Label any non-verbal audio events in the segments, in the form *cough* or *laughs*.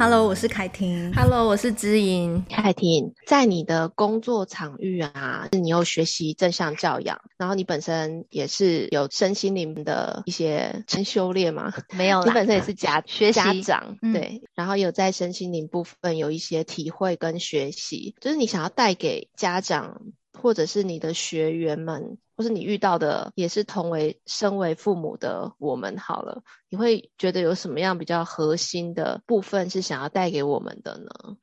Hello，我是凯婷。Hello，我是知音。凯婷，在你的工作场域啊，你有学习正向教养，然后你本身也是有身心灵的一些修炼吗？没有啦，你本身也是家学习家长，嗯、对，然后有在身心灵部分有一些体会跟学习，就是你想要带给家长或者是你的学员们。或是你遇到的也是同为身为父母的我们好了，你会觉得有什么样比较核心的部分是想要带给我们的呢？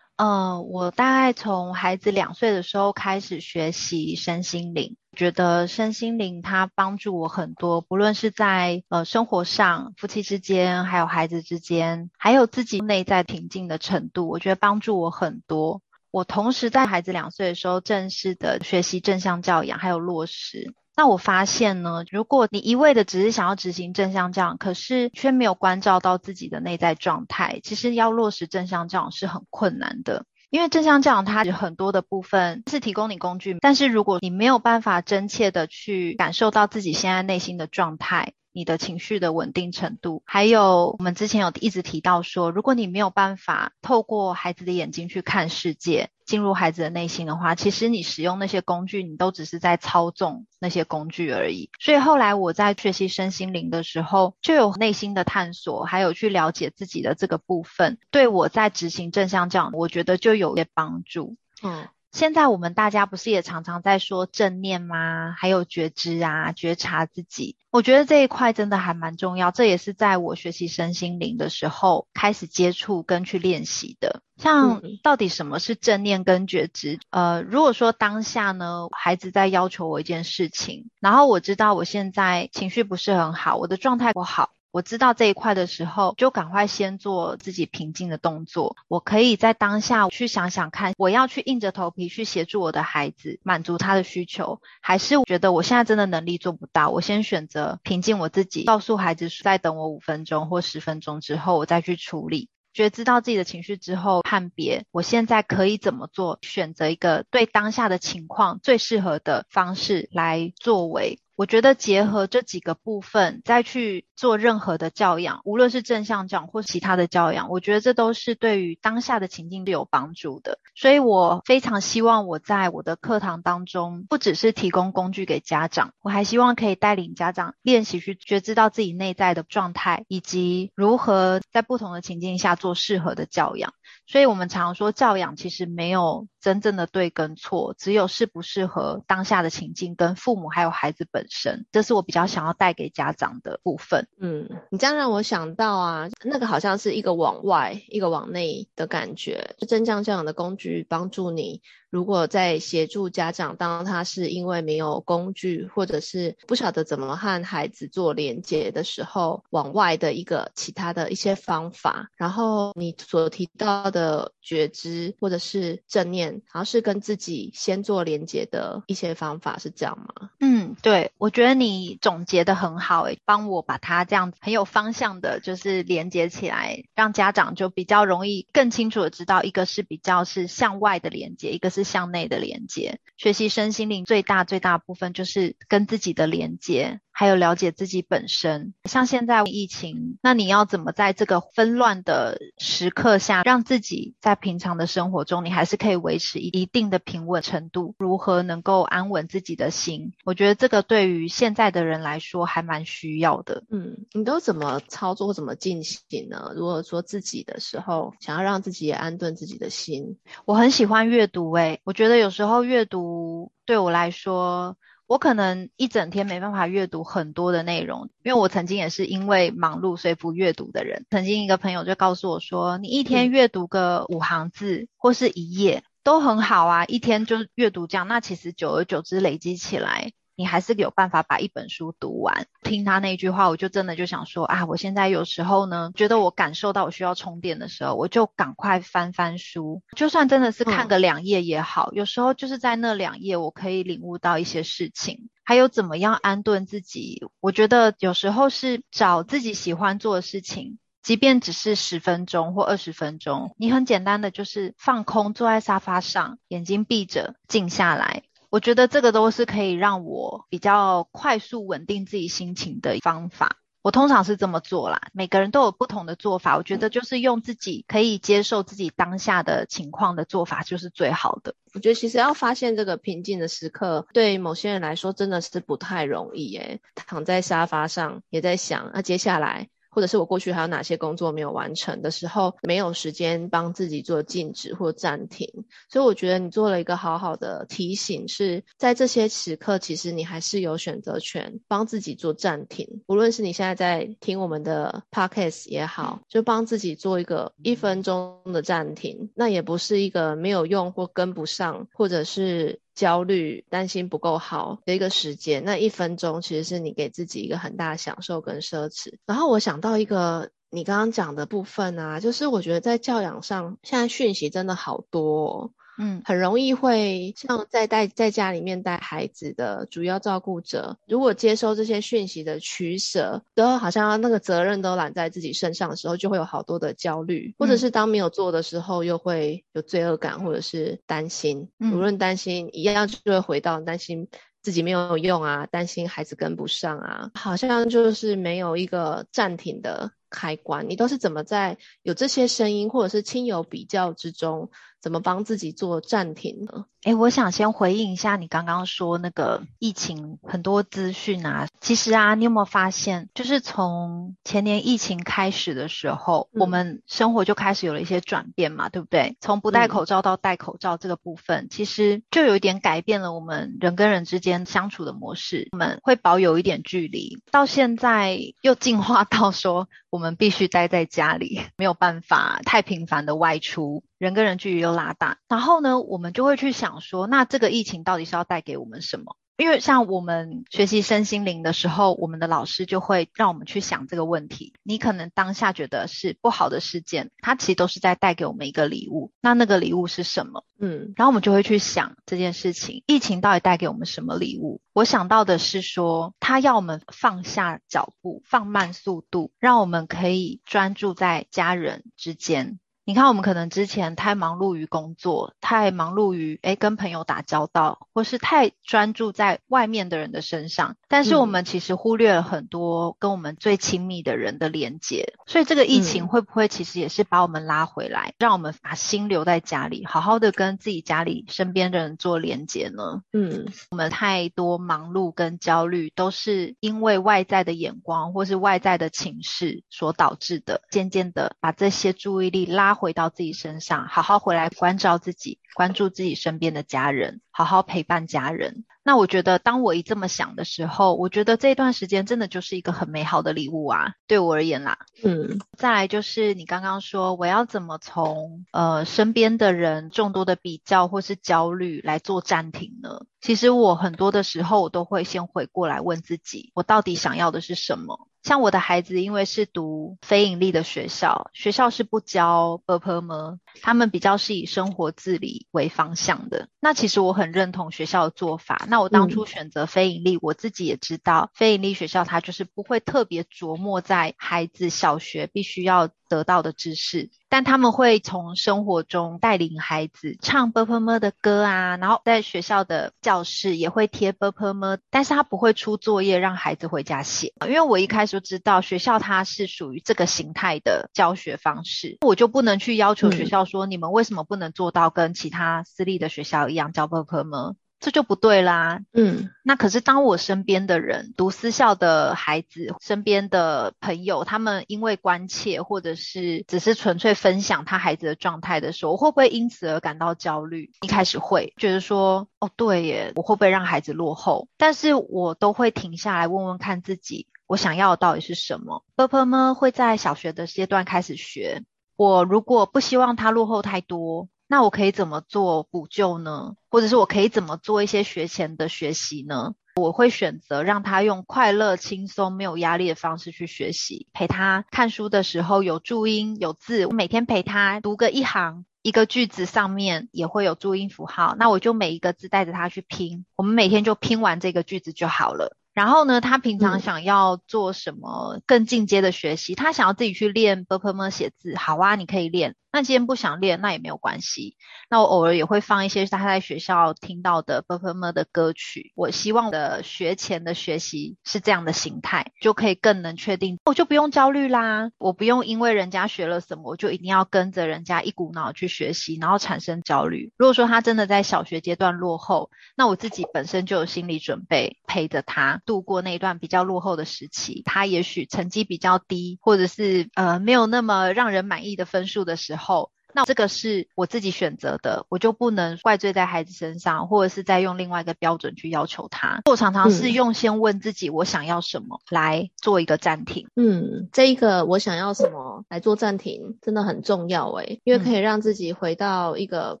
呃，我大概从孩子两岁的时候开始学习身心灵，觉得身心灵它帮助我很多，不论是在呃生活上、夫妻之间，还有孩子之间，还有自己内在平静的程度，我觉得帮助我很多。我同时在孩子两岁的时候，正式的学习正向教养，还有落实。那我发现呢，如果你一味的只是想要执行正向教养，可是却没有关照到自己的内在状态，其实要落实正向教养是很困难的。因为正向教养它有很多的部分是提供你工具，但是如果你没有办法真切的去感受到自己现在内心的状态。你的情绪的稳定程度，还有我们之前有一直提到说，如果你没有办法透过孩子的眼睛去看世界，进入孩子的内心的话，其实你使用那些工具，你都只是在操纵那些工具而已。所以后来我在学习身心灵的时候，就有内心的探索，还有去了解自己的这个部分，对我在执行正向教，我觉得就有些帮助。嗯。现在我们大家不是也常常在说正念吗？还有觉知啊，觉察自己。我觉得这一块真的还蛮重要，这也是在我学习身心灵的时候开始接触跟去练习的。像到底什么是正念跟觉知？呃，如果说当下呢，孩子在要求我一件事情，然后我知道我现在情绪不是很好，我的状态不好。我知道这一块的时候，就赶快先做自己平静的动作。我可以在当下去想想看，我要去硬着头皮去协助我的孩子，满足他的需求，还是觉得我现在真的能力做不到，我先选择平静我自己，告诉孩子再等我五分钟或十分钟之后，我再去处理。觉知道自己的情绪之后，判别我现在可以怎么做，选择一个对当下的情况最适合的方式来作为。我觉得结合这几个部分再去做任何的教养，无论是正向教或其他的教养，我觉得这都是对于当下的情境是有帮助的。所以我非常希望我在我的课堂当中，不只是提供工具给家长，我还希望可以带领家长练习去觉知到自己内在的状态，以及如何在不同的情境下做适合的教养。所以我们常说教养其实没有真正的对跟错，只有适不适合当下的情境跟父母还有孩子本身，这是我比较想要带给家长的部分。嗯，你这样让我想到啊，那个好像是一个往外，一个往内的感觉，就正向教养的工具帮助你。如果在协助家长，当他是因为没有工具，或者是不晓得怎么和孩子做连接的时候，往外的一个其他的一些方法，然后你所提到的觉知或者是正念，然后是跟自己先做连接的一些方法，是这样吗？嗯，对，我觉得你总结的很好，诶，帮我把它这样很有方向的，就是连接起来，让家长就比较容易更清楚的知道，一个是比较是向外的连接，一个是。向内的连接，学习身心灵最大最大部分就是跟自己的连接。还有了解自己本身，像现在疫情，那你要怎么在这个纷乱的时刻下，让自己在平常的生活中，你还是可以维持一定的平稳程度？如何能够安稳自己的心？我觉得这个对于现在的人来说还蛮需要的。嗯，你都怎么操作，怎么进行呢？如果说自己的时候，想要让自己也安顿自己的心，我很喜欢阅读。诶，我觉得有时候阅读对我来说。我可能一整天没办法阅读很多的内容，因为我曾经也是因为忙碌所以不阅读的人。曾经一个朋友就告诉我说：“你一天阅读个五行字或是一页都很好啊，一天就阅读这样，那其实久而久之累积起来。”你还是有办法把一本书读完。听他那句话，我就真的就想说啊，我现在有时候呢，觉得我感受到我需要充电的时候，我就赶快翻翻书，就算真的是看个两页也好。嗯。有时候就是在那两页，我可以领悟到一些事情，还有怎么样安顿自己。我觉得有时候是找自己喜欢做的事情，即便只是十分钟或二十分钟，你很简单的就是放空，坐在沙发上，眼睛闭着，静下来。我觉得这个都是可以让我比较快速稳定自己心情的方法。我通常是这么做啦，每个人都有不同的做法。我觉得就是用自己可以接受自己当下的情况的做法，就是最好的。我觉得其实要发现这个平静的时刻，对某些人来说真的是不太容易耶。躺在沙发上也在想，那接下来。或者是我过去还有哪些工作没有完成的时候，没有时间帮自己做静止或暂停，所以我觉得你做了一个好好的提醒，是在这些时刻，其实你还是有选择权，帮自己做暂停。无论是你现在在听我们的 podcast 也好，就帮自己做一个一分钟的暂停，那也不是一个没有用或跟不上，或者是。焦虑、担心不够好的一个时间，那一分钟其实是你给自己一个很大的享受跟奢侈。然后我想到一个你刚刚讲的部分啊，就是我觉得在教养上，现在讯息真的好多哦。嗯，很容易会像在带在家里面带孩子的主要照顾者，如果接收这些讯息的取舍，都好像那个责任都揽在自己身上的时候，就会有好多的焦虑，或者是当没有做的时候，又会有罪恶感，或者是担心。无论担心一样，就会回到担心自己没有用啊，担心孩子跟不上啊，好像就是没有一个暂停的开关。你都是怎么在有这些声音，或者是亲友比较之中？怎么帮自己做暂停呢？诶，我想先回应一下你刚刚说那个疫情很多资讯啊。其实啊，你有没有发现，就是从前年疫情开始的时候，嗯、我们生活就开始有了一些转变嘛，对不对？从不戴口罩到戴口罩这个部分，嗯、其实就有一点改变了我们人跟人之间相处的模式。我们会保有一点距离，到现在又进化到说，我们必须待在家里，没有办法太频繁的外出。人跟人距离又拉大，然后呢，我们就会去想说，那这个疫情到底是要带给我们什么？因为像我们学习身心灵的时候，我们的老师就会让我们去想这个问题。你可能当下觉得是不好的事件，它其实都是在带给我们一个礼物。那那个礼物是什么？嗯，然后我们就会去想这件事情，疫情到底带给我们什么礼物？我想到的是说，它要我们放下脚步，放慢速度，让我们可以专注在家人之间。你看，我们可能之前太忙碌于工作，太忙碌于诶跟朋友打交道，或是太专注在外面的人的身上，但是我们其实忽略了很多跟我们最亲密的人的连接。所以这个疫情会不会其实也是把我们拉回来，让我们把心留在家里，好好的跟自己家里身边的人做连接呢？嗯，我们太多忙碌跟焦虑，都是因为外在的眼光或是外在的情势所导致的，渐渐的把这些注意力拉回到自己身上，好好回来关照自己，关注自己身边的家人，好好陪伴家人。那我觉得，当我一这么想的时候，我觉得这段时间真的就是一个很美好的礼物啊，对我而言啦。嗯，再来就是你刚刚说，我要怎么从呃身边的人众多的比较或是焦虑来做暂停呢？其实我很多的时候，我都会先回过来问自己，我到底想要的是什么。像我的孩子，因为是读非盈利的学校，学校是不教 b u r p e r 吗？他们比较是以生活自理为方向的。那其实我很。认同学校的做法。那我当初选择非盈利，嗯、我自己也知道，非盈利学校它就是不会特别琢磨在孩子小学必须要得到的知识，但他们会从生活中带领孩子唱 Berber 乜的歌啊，然后在学校的教室也会贴 Berber 乜但是他不会出作业让孩子回家写，因为我一开始就知道学校它是属于这个形态的教学方式，我就不能去要求学校说你们为什么不能做到跟其他私立的学校一样教 Berber 乜这就不对啦。嗯。那可是当我身边的人读私校的孩子身边的朋友他们因为关切或者是只是纯粹分享他孩子的状态的时候我会不会因此而感到焦虑？一开始会觉得说哦对耶我会不会让孩子落后？但是我都会停下来问问看自己我想要的到底是什么？婆婆呢会在小学的阶段开始学。我如果不希望他落后太多那我可以怎么做补救呢？或者是我可以怎么做一些学前的学习呢？我会选择让他用快乐、轻松、没有压力的方式去学习。陪他看书的时候有注音有字，我每天陪他读个一行，一个句子上面也会有注音符号，那我就每一个字带着他去拼。我们每天就拼完这个句子就好了。然后呢，他平常想要做什么更进阶的学习？他想要自己去练 b u r p e r m 写字，好啊，你可以练。那今天不想练，那也没有关系。那我偶尔也会放一些他在学校听到的 b u r p e r m 的歌曲。我希望的学前的学习是这样的形态，就可以更能确定，我就不用焦虑啦，我不用因为人家学了什么，我就一定要跟着人家一股脑去学习，然后产生焦虑。如果说他真的在小学阶段落后，那我自己本身就有心理准备陪着他。度过那一段比较落后的时期，他也许成绩比较低，或者是呃没有那么让人满意的分数的时候，那这个是我自己选择的，我就不能怪罪在孩子身上，或者是再用另外一个标准去要求他。我常常是用先问自己我想要什么来做一个暂停。嗯，这一个我想要什么来做暂停真的很重要诶，因为可以让自己回到一个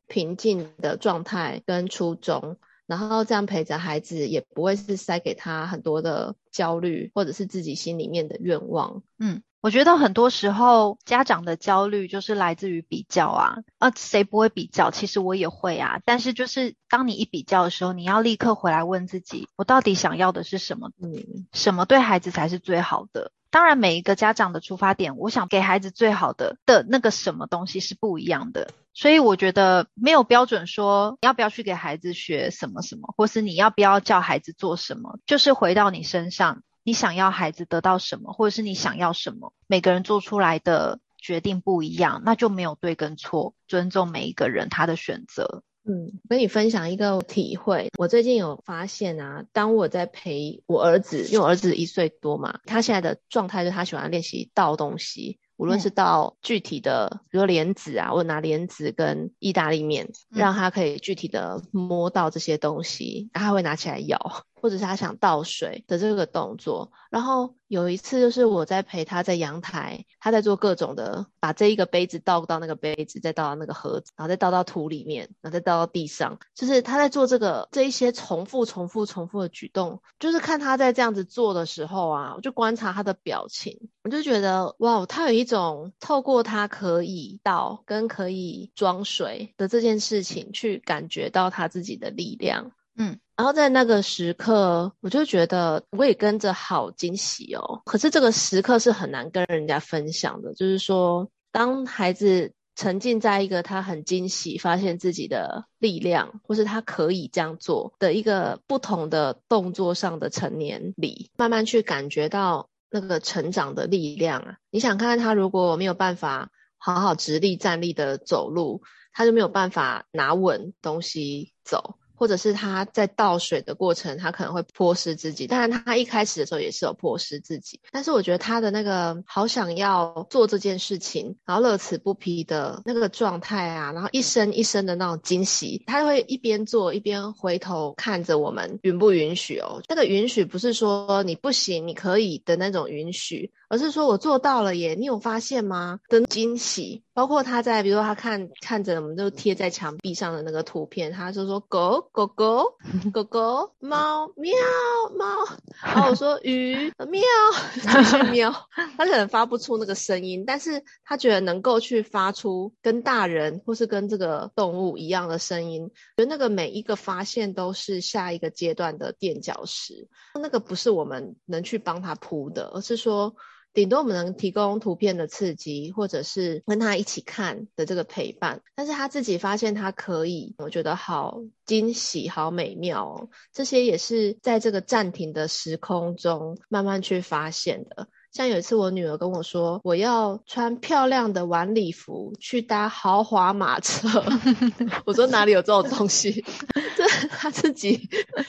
平静的状态跟初衷。然后这样陪着孩子，也不会是塞给他很多的焦虑，或者是自己心里面的愿望。嗯，我觉得很多时候家长的焦虑就是来自于比较啊，啊，谁不会比较？其实我也会啊。但是就是当你一比较的时候，你要立刻回来问自己，我到底想要的是什么？嗯，什么对孩子才是最好的？当然，每一个家长的出发点，我想给孩子最好的的那个什么东西是不一样的。所以我觉得没有标准说要不要去给孩子学什么什么，或是你要不要叫孩子做什么，就是回到你身上，你想要孩子得到什么，或者是你想要什么，每个人做出来的决定不一样，那就没有对跟错，尊重每一个人他的选择。嗯，跟你分享一个体会，我最近有发现啊，当我在陪我儿子，因为我儿子一岁多嘛，他现在的状态就是他喜欢练习倒东西。无论是到具体的，比如说莲子啊，我拿莲子跟意大利面，让他可以具体的摸到这些东西，然后他会拿起来咬。或者是他想倒水的这个动作，然后有一次就是我在陪他在阳台，他在做各种的，把这一个杯子倒到那个杯子，再倒到那个盒子，然后再倒到土里面，然后再倒到地上，就是他在做这个这一些重复、重复、重复的举动，就是看他在这样子做的时候啊，我就观察他的表情，我就觉得哇，他有一种透过他可以倒跟可以装水的这件事情，去感觉到他自己的力量，嗯。然后在那个时刻，我就觉得我也跟着好惊喜哦。可是这个时刻是很难跟人家分享的，就是说，当孩子沉浸在一个他很惊喜，发现自己的力量，或是他可以这样做的一个不同的动作上的成年里，慢慢去感觉到那个成长的力量啊。你想看看他如果没有办法好好直立站立的走路，他就没有办法拿稳东西走。或者是他在倒水的过程，他可能会泼湿自己。当然，他一开始的时候也是有泼湿自己。但是我觉得他的那个好想要做这件事情，然后乐此不疲的那个状态啊，然后一声一声的那种惊喜，他会一边做一边回头看着我们，允不允许哦？那个允许不是说你不行，你可以的那种允许。而是说我做到了耶，你有发现吗？的惊喜，包括他在，比如说他看看着我们就贴在墙壁上的那个图片，他就说狗狗狗狗狗猫喵猫，然后我说鱼喵继续喵，他可能发不出那个声音，但是他觉得能够去发出跟大人或是跟这个动物一样的声音，觉得那个每一个发现都是下一个阶段的垫脚石，那个不是我们能去帮他铺的，而是说。顶多我们能提供图片的刺激，或者是跟他一起看的这个陪伴，但是他自己发现他可以，我觉得好惊喜、好美妙哦。这些也是在这个暂停的时空中慢慢去发现的。像有一次，我女儿跟我说，我要穿漂亮的晚礼服去搭豪华马车。*laughs* 我说哪里有这种东西？*laughs* 这她自己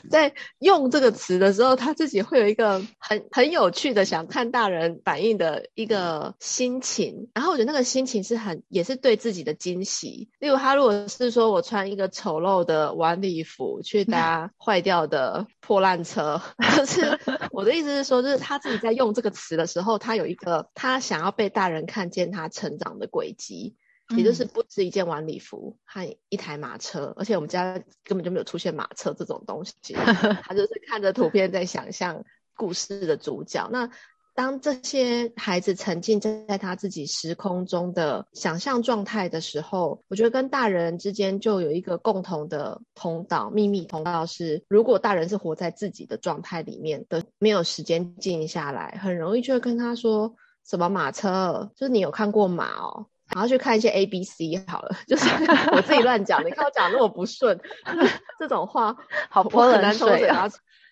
在用这个词的时候，她自己会有一个很很有趣的想看大人反应的一个心情。然后我觉得那个心情是很也是对自己的惊喜。例如她如果是说我穿一个丑陋的晚礼服去搭坏掉的破烂车，*laughs* 就是我的意思是说，就是她自己在用这个词的时候。他有一个，他想要被大人看见他成长的轨迹，也就是不止一件晚礼服和一台马车，而且我们家根本就没有出现马车这种东西，*laughs* 他就是看着图片在想象故事的主角。那当这些孩子沉浸在他自己时空中的想象状态的时候，我觉得跟大人之间就有一个共同的通道，秘密通道是，如果大人是活在自己的状态里面的，没有时间静下来，很容易就会跟他说什么马车，就是你有看过马哦，然后去看一些 A B C 好了，*laughs* 就是我自己乱讲，你看我讲那么不顺，*laughs* 这种话好泼冷水啊。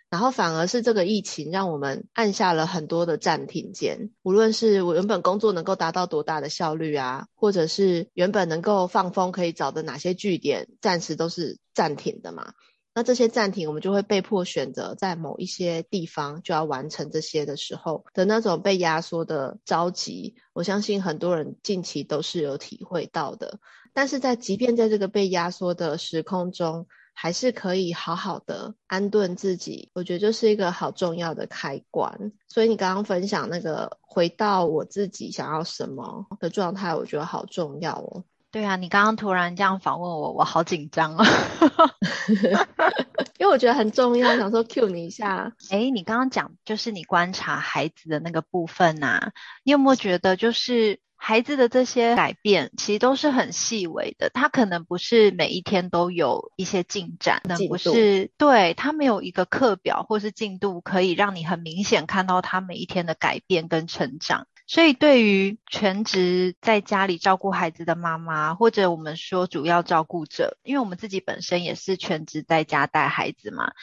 然后反而是这个疫情让我们按下了很多的暂停键，无论是我原本工作能够达到多大的效率啊，或者是原本能够放风可以找的哪些据点，暂时都是暂停的嘛。那这些暂停，我们就会被迫选择在某一些地方就要完成这些的时候的那种被压缩的着急，我相信很多人近期都是有体会到的。但是在即便在这个被压缩的时空中，还是可以好好的安顿自己，我觉得就是一个好重要的开关。所以你刚刚分享那个回到我自己想要什么的状态，我觉得好重要哦。对啊，你刚刚突然这样访问我，我好紧张啊，因为我觉得很重要，想说 cue 你一下。诶，你刚刚讲就是你观察孩子的那个部分啊，你有没有觉得就是？孩子的这些改变其实都是很细微的，他可能不是每一天都有一些进展，可能不是，对，他没有一个课表或是进度可以让你很明显看到他每一天的改变跟成长。所以对于全职在家里照顾孩子的妈妈，或者我们说主要照顾者，因为我们自己本身也是全职在家带孩子嘛。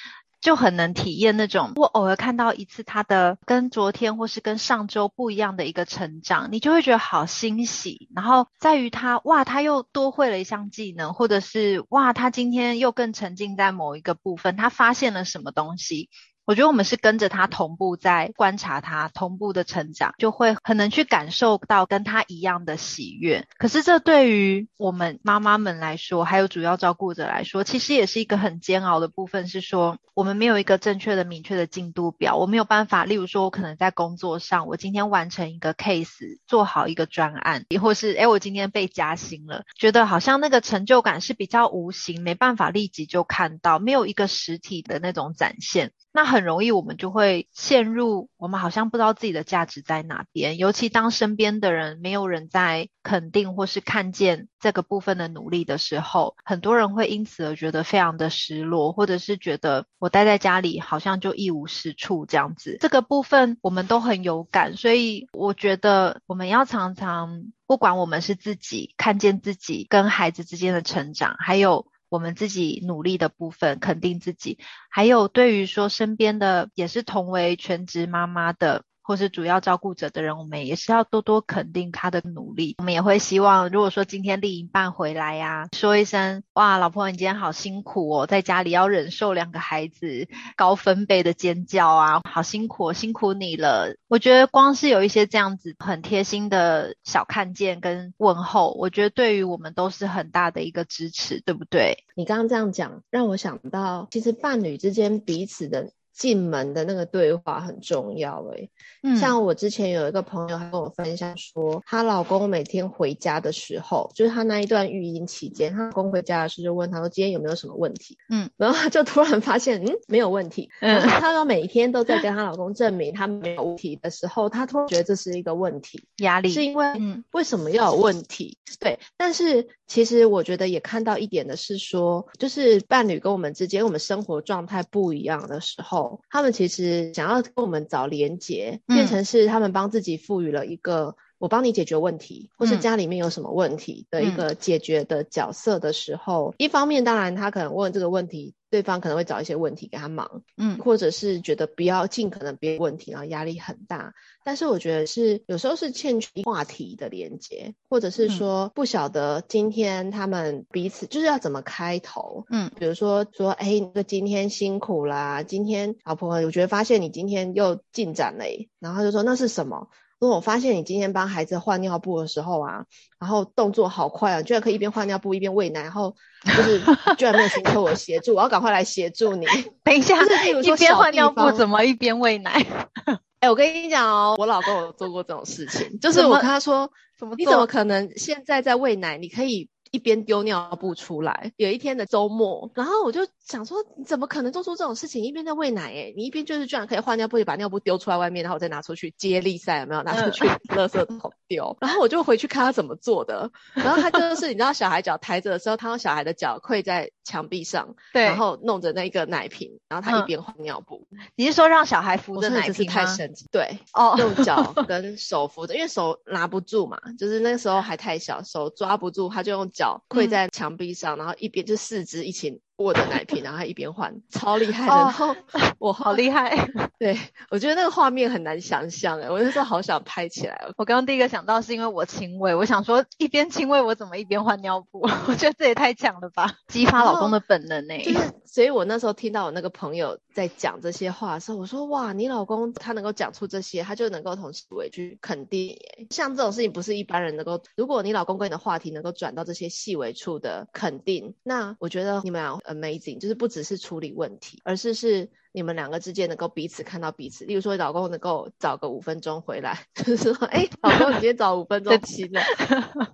就很能体验那种，我偶尔看到一次他的跟昨天或是跟上周不一样的一个成长，你就会觉得好欣喜。然后在于他，哇，他又多会了一项技能，或者是哇，他今天又更沉浸在某一个部分，他发现了什么东西。我觉得我们是跟着他同步在观察他同步的成长，就会很能去感受到跟他一样的喜悦。可是这对于我们妈妈们来说，还有主要照顾者来说，其实也是一个很煎熬的部分。是说我们没有一个正确的、明确的进度表，我没有办法。例如说，我可能在工作上，我今天完成一个 case，做好一个专案，亦或是诶，我今天被加薪了，觉得好像那个成就感是比较无形，没办法立即就看到，没有一个实体的那种展现。那很很容易，我们就会陷入我们好像不知道自己的价值在哪边。尤其当身边的人没有人在肯定或是看见这个部分的努力的时候，很多人会因此而觉得非常的失落，或者是觉得我待在家里好像就一无是处这样子。这个部分我们都很有感，所以我觉得我们要常常，不管我们是自己看见自己跟孩子之间的成长，还有。我们自己努力的部分，肯定自己，还有对于说身边的也是同为全职妈妈的。或是主要照顾者的人，我们也是要多多肯定他的努力。我们也会希望，如果说今天另一半回来呀、说一声“哇，老婆，你今天好辛苦哦，在家里要忍受两个孩子高分贝的尖叫啊，好辛苦，辛苦你了。”我觉得光是有一些这样子很贴心的小看见跟问候，我觉得对于我们都是很大的一个支持，对不对？你刚刚这样讲，让我想到，其实伴侣之间彼此的。进门的那个对话很重要诶、嗯，像我之前有一个朋友，他跟我分享说，她老公每天回家的时候，就是她那一段育婴期间，她老公回家的时候就问她说，今天有没有什么问题？嗯，*laughs* 然后她就突然发现，嗯，没有问题。嗯，她说每天都在跟她老公证明她没有问题的时候，她突然觉得这是一个问题，压力是因为，嗯，为什么要有问题？对，但是其实我觉得也看到一点的是说，就是伴侣跟我们之间，我们生活状态不一样的时候。他们其实想要跟我们找连结，变成是他们帮自己赋予了一个我帮你解决问题，或是家里面有什么问题的一个解决的角色的时候，一方面当然他可能问这个问题。对方可能会找一些问题给他忙，嗯，或者是觉得不要尽可能别问题，然后压力很大。但是我觉得是有时候是欠缺话题的连接，或者是说不晓得今天他们彼此就是要怎么开头，嗯，比如说说，哎，那个今天辛苦啦，今天老婆，我觉得发现你今天又进展了，然后他就说那是什么？如果我发现你今天帮孩子换尿布的时候啊，然后动作好快啊，居然可以一边换尿布一边喂奶，然后就是 *laughs* 居然没有寻求我协助，我要赶快来协助你。等一下，就是一边换尿布怎么一边喂奶？*laughs* 哎、欸，我跟你讲哦，我老公有做过这种事情，就是我跟他说，怎么你怎么可能现在在喂奶？你可以。一边丢尿布出来，有一天的周末，然后我就想说，你怎么可能做出这种事情？一边在喂奶，哎，你一边就是居然可以换尿布，也把尿布丢出来外面，然后我再拿出去接力赛，有没有拿出去垃圾桶丢？然后我就回去看他怎么做的。然后他就是，你知道，小孩脚抬着的时候，他用小孩的脚跪在墙壁上，*laughs* 对，然后弄着那个奶瓶，然后他一边换尿布。嗯、你是说让小孩扶着奶瓶吗？太神奇，对，哦，用脚跟手扶着，因为手拿不住嘛，就是那个时候还太小，手抓不住，他就用脚跪在墙壁上，嗯、然后一边就四肢一起。握着奶瓶，*laughs* 然后他一边换，超厉害的。然后 *laughs* 我好厉害，*laughs* 对，我觉得那个画面很难想象哎，我那时候好想拍起来。我刚刚第一个想到是因为我亲喂，我想说一边亲喂我怎么一边换尿布？我觉得这也太强了吧，激发老公的本能呢。就是，所以我那时候听到我那个朋友在讲这些话的时候，我说哇，你老公他能够讲出这些，他就能够从细微去肯定。像这种事情不是一般人能够，如果你老公跟你的话题能够转到这些细微处的肯定，那我觉得你们俩。Amazing，就是不只是处理问题，而是是你们两个之间能够彼此看到彼此。例如说，老公能够早个五分钟回来，*laughs* 就是说，哎，老公，你今天早五分钟起来。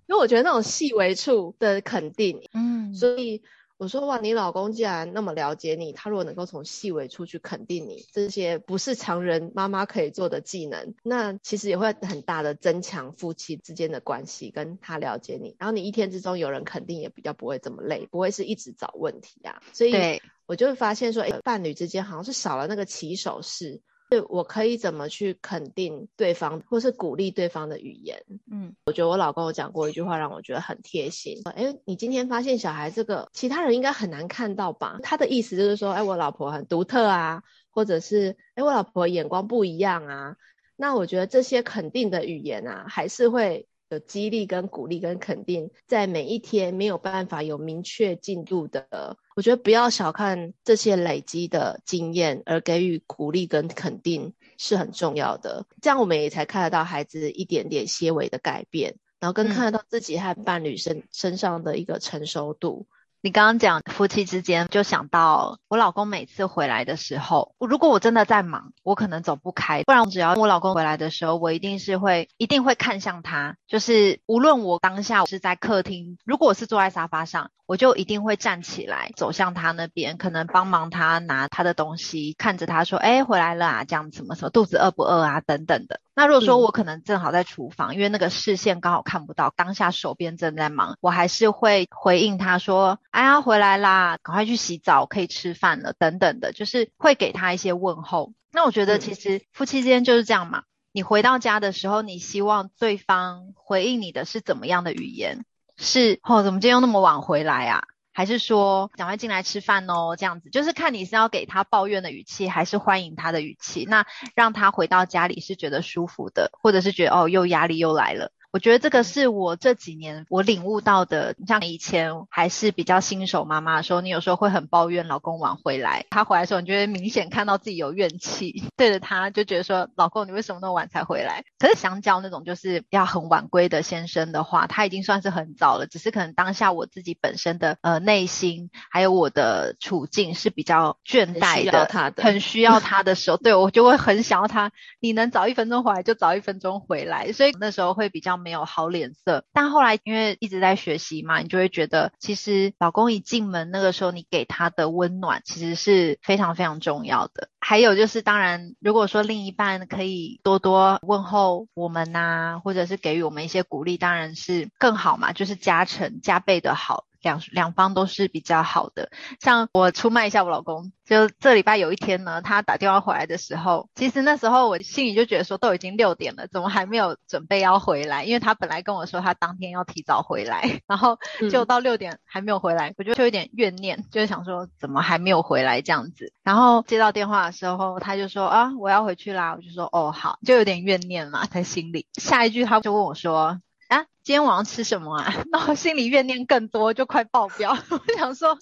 因为我觉得那种细微处的肯定，*laughs* 嗯，所以我说哇，你老公既然那么了解你，他如果能够从细微处去肯定你，这些不是常人妈妈可以做的技能，那其实也会很大的增强夫妻之间的关系，跟他了解你，然后你一天之中有人肯定，也比较不会这么累，不会是一直找问题啊。所以我就会发现说，哎，伴侣之间好像是少了那个起手式。对，我可以怎么去肯定对方，或是鼓励对方的语言？嗯，我觉得我老公有讲过一句话，让我觉得很贴心。哎，你今天发现小孩这个，其他人应该很难看到吧？他的意思就是说，哎，我老婆很独特啊，或者是，哎，我老婆眼光不一样啊。那我觉得这些肯定的语言啊，还是会。有激励跟鼓励跟肯定，在每一天没有办法有明确进度的，我觉得不要小看这些累积的经验，而给予鼓励跟肯定是很重要的。这样我们也才看得到孩子一点点些微的改变，然后更看得到自己和伴侣身身上的一个成熟度。你刚刚讲夫妻之间，就想到我老公每次回来的时候，如果我真的在忙，我可能走不开，不然只要我老公回来的时候，我一定是会一定会看向他，就是无论我当下是在客厅，如果我是坐在沙发上，我就一定会站起来走向他那边，可能帮忙他拿他的东西，看着他说：“哎，回来了啊，这样子什么什么，肚子饿不饿啊？”等等的。那如果说我可能正好在厨房，嗯、因为那个视线刚好看不到，当下手边正在忙，我还是会回应他说：“哎呀，回来啦，赶快去洗澡，可以吃饭了。”等等的，就是会给他一些问候。那我觉得其实夫妻之间就是这样嘛。你回到家的时候，你希望对方回应你的是怎么样的语言？是哦，怎么今天又那么晚回来啊？还是说赶快进来吃饭哦，这样子就是看你是要给他抱怨的语气，还是欢迎他的语气，那让他回到家里是觉得舒服的，或者是觉得哦，又压力又来了。我觉得这个是我这几年我领悟到的。像以前还是比较新手妈妈的时候，你有时候会很抱怨老公晚回来，他回来的时候，你就会明显看到自己有怨气，*laughs* 对着他就觉得说，老公你为什么那么晚才回来？可是相较那种就是要很晚归的先生的话，他已经算是很早了，只是可能当下我自己本身的呃内心还有我的处境是比较倦怠的，他的很需要他的时候，对，我就会很想要他，你能早一分钟回来就早一分钟回来，所以那时候会比较。没有好脸色，但后来因为一直在学习嘛，你就会觉得其实老公一进门那个时候，你给他的温暖其实是非常非常重要的。还有就是，当然如果说另一半可以多多问候我们呐、或者是给予我们一些鼓励，当然是更好嘛，就是加成加倍的好。两两方都是比较好的，像我出卖一下我老公，就这礼拜有一天呢，他打电话回来的时候，其实那时候我心里就觉得说，都已经六点了，怎么还没有准备要回来？因为他本来跟我说他当天要提早回来，*laughs* 然后就到六点还没有回来，嗯、我就有点怨念，就是想说怎么还没有回来这样子。然后接到电话的时候，他就说啊，我要回去啦，我就说哦好，就有点怨念嘛在心里。下一句他就问我说。啊，今天晚上吃什么啊？*laughs* 然后心里怨念更多，就快爆表。*laughs* 我想说，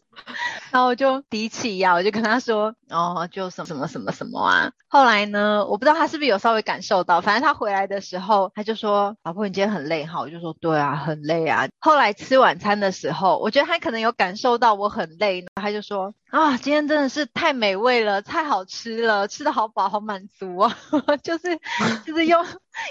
然后我就提起呀，我就跟他说，哦，就什么什么什么什么啊。后来呢，我不知道他是不是有稍微感受到，反正他回来的时候，他就说，老婆，你今天很累哈？我就说，对啊，很累啊。后来吃晚餐的时候，我觉得他可能有感受到我很累，他就说，啊，今天真的是太美味了，太好吃了，吃的好饱，好满足啊，*laughs* 就是就是用。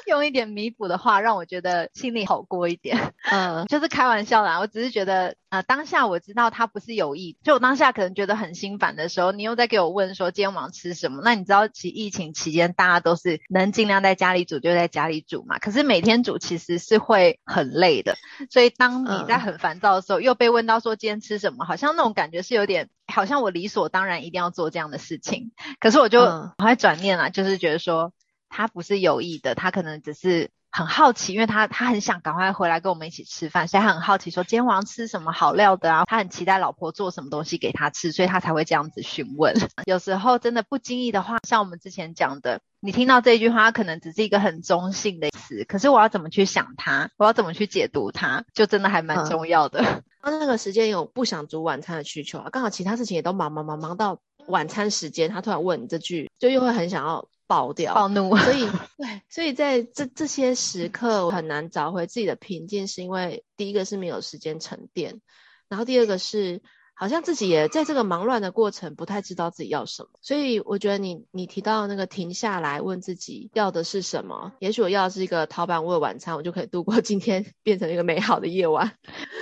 用一点弥补的话，让我觉得心里好过多一点。*laughs* 嗯，就是开玩笑啦，我只是觉得，呃，当下我知道他不是有意，就我当下可能觉得很心烦的时候，你又在给我问说今天晚上吃什么？那你知道，其实疫情期间大家都是能尽量在家里煮就在家里煮嘛。可是每天煮其实是会很累的，所以当你在很烦躁的时候，嗯、又被问到说今天吃什么，好像那种感觉是有点，好像我理所当然一定要做这样的事情。可是我就很会转念啊，就是觉得说他不是有意的，他可能只是。很好奇，因为他他很想赶快回来跟我们一起吃饭，所以他很好奇说今天晚上吃什么好料的啊？他很期待老婆做什么东西给他吃，所以他才会这样子询问。*laughs* 有时候真的不经意的话，像我们之前讲的，你听到这句话，可能只是一个很中性的词，可是我要怎么去想它，我要怎么去解读它，就真的还蛮重要的。他、嗯、那个时间有不想煮晚餐的需求啊，刚好其他事情也都忙忙忙忙到晚餐时间，他突然问你这句，就又会很想要。爆掉，暴怒，所以 *laughs* 对，所以在这这些时刻我很难找回自己的平静，是因为第一个是没有时间沉淀，然后第二个是好像自己也在这个忙乱的过程不太知道自己要什么，所以我觉得你你提到那个停下来问自己要的是什么，也许我要的是一个陶板屋的晚餐，我就可以度过 *laughs* 今天变成一个美好的夜晚。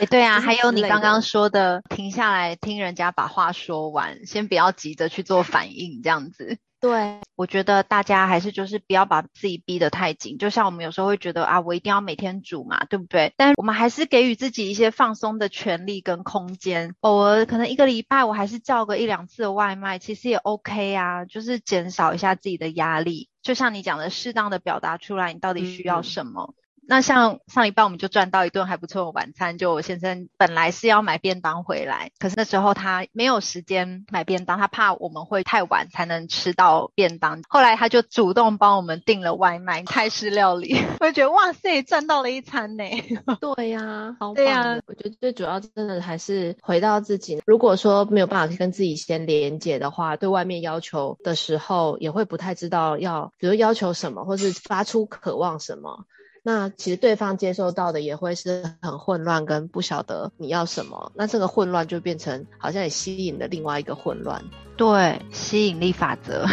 哎，对啊，*laughs* 还有你刚刚说的停下来听人家把话说完，先不要急着去做反应，这样子。对，我觉得大家还是就是不要把自己逼得太紧，就像我们有时候会觉得啊，我一定要每天煮嘛，对不对？但我们还是给予自己一些放松的权利跟空间，偶尔可能一个礼拜我还是叫个一两次的外卖，其实也 OK 啊，就是减少一下自己的压力，就像你讲的，适当的表达出来你到底需要什么。嗯那像上一半我们就赚到一顿还不错的晚餐，就我先生本来是要买便当回来，可是那时候他没有时间买便当，他怕我们会太晚才能吃到便当，后来他就主动帮我们订了外卖，泰式料理，*laughs* 我就觉得哇塞，赚到了一餐呢。*laughs* 对呀，好棒。对呀，我觉得最主要真的还是回到自己，如果说没有办法跟自己先连接的话，对外面要求的时候也会不太知道要，比如要求什么，或是发出渴望什么。那其实对方接收到的也会是很混乱，跟不晓得你要什么。那这个混乱就变成好像也吸引了另外一个混乱。对，吸引力法则。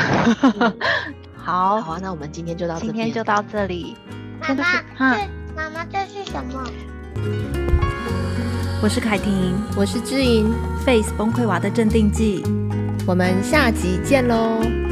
*laughs* 好，好啊，那我们今天就到这里。今天就到这里。妈妈，妈妈，这是什么？我是凯婷，我是知莹。Face 崩溃娃的镇定剂，我们下集见喽。